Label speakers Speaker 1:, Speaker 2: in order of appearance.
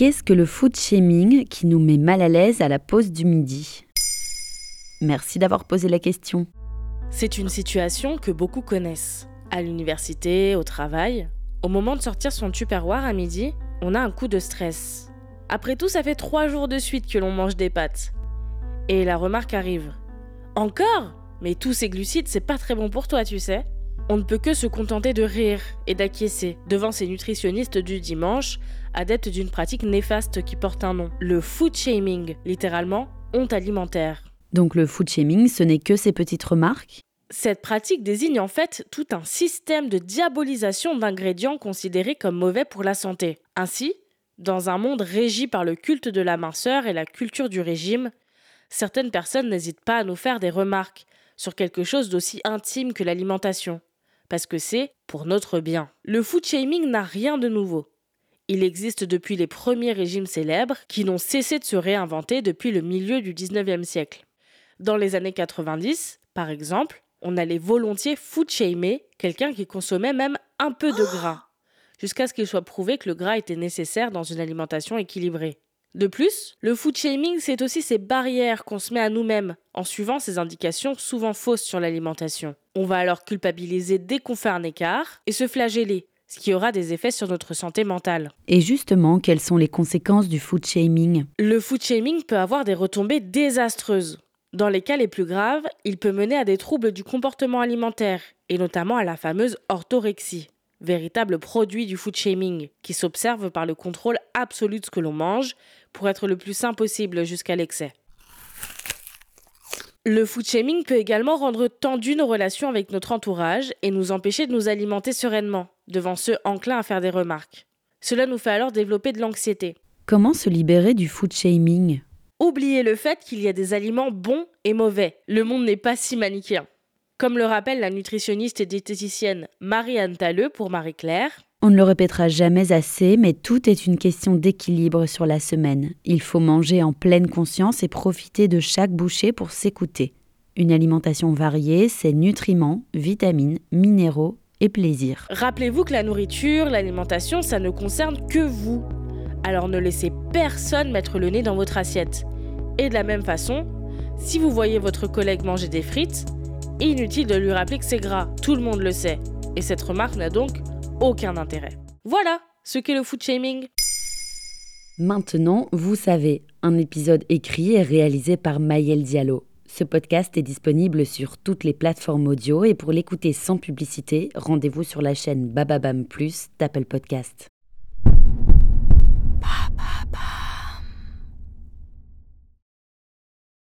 Speaker 1: Qu'est-ce que le food shaming qui nous met mal à l'aise à la pause du midi? Merci d'avoir posé la question.
Speaker 2: C'est une situation que beaucoup connaissent. À l'université, au travail, au moment de sortir son tupperware à midi, on a un coup de stress. Après tout, ça fait trois jours de suite que l'on mange des pâtes. Et la remarque arrive. Encore? Mais tous ces glucides, c'est pas très bon pour toi, tu sais. On ne peut que se contenter de rire et d'acquiescer devant ces nutritionnistes du dimanche, adeptes d'une pratique néfaste qui porte un nom, le food shaming, littéralement honte alimentaire.
Speaker 1: Donc le food shaming, ce n'est que ces petites remarques?
Speaker 2: Cette pratique désigne en fait tout un système de diabolisation d'ingrédients considérés comme mauvais pour la santé. Ainsi, dans un monde régi par le culte de la minceur et la culture du régime, certaines personnes n'hésitent pas à nous faire des remarques sur quelque chose d'aussi intime que l'alimentation parce que c'est pour notre bien. Le food shaming n'a rien de nouveau. Il existe depuis les premiers régimes célèbres qui n'ont cessé de se réinventer depuis le milieu du 19e siècle. Dans les années 90, par exemple, on allait volontiers food shamer quelqu'un qui consommait même un peu de gras, jusqu'à ce qu'il soit prouvé que le gras était nécessaire dans une alimentation équilibrée. De plus, le food shaming, c'est aussi ces barrières qu'on se met à nous-mêmes en suivant ces indications souvent fausses sur l'alimentation. On va alors culpabiliser dès qu'on fait un écart et se flageller, ce qui aura des effets sur notre santé mentale.
Speaker 1: Et justement, quelles sont les conséquences du food shaming?
Speaker 2: Le food shaming peut avoir des retombées désastreuses. Dans les cas les plus graves, il peut mener à des troubles du comportement alimentaire, et notamment à la fameuse orthorexie véritable produit du food shaming, qui s'observe par le contrôle absolu de ce que l'on mange, pour être le plus sain possible jusqu'à l'excès. Le food shaming peut également rendre tendues nos relations avec notre entourage et nous empêcher de nous alimenter sereinement, devant ceux enclins à faire des remarques. Cela nous fait alors développer de l'anxiété.
Speaker 1: Comment se libérer du food shaming?
Speaker 2: Oubliez le fait qu'il y a des aliments bons et mauvais. Le monde n'est pas si manichéen. Comme le rappelle la nutritionniste et diététicienne Marie-Anne Talleux pour Marie-Claire,
Speaker 1: on ne le répétera jamais assez, mais tout est une question d'équilibre sur la semaine. Il faut manger en pleine conscience et profiter de chaque bouchée pour s'écouter. Une alimentation variée, c'est nutriments, vitamines, minéraux et plaisir.
Speaker 2: Rappelez-vous que la nourriture, l'alimentation, ça ne concerne que vous. Alors ne laissez personne mettre le nez dans votre assiette. Et de la même façon, si vous voyez votre collègue manger des frites, inutile de lui rappeler que c'est gras, tout le monde le sait. Et cette remarque n'a donc aucun intérêt. Voilà ce qu'est le food shaming.
Speaker 1: Maintenant, vous savez, un épisode écrit et réalisé par Maël Diallo. Ce podcast est disponible sur toutes les plateformes audio et pour l'écouter sans publicité, rendez-vous sur la chaîne Bababam Plus d'Apple Podcast.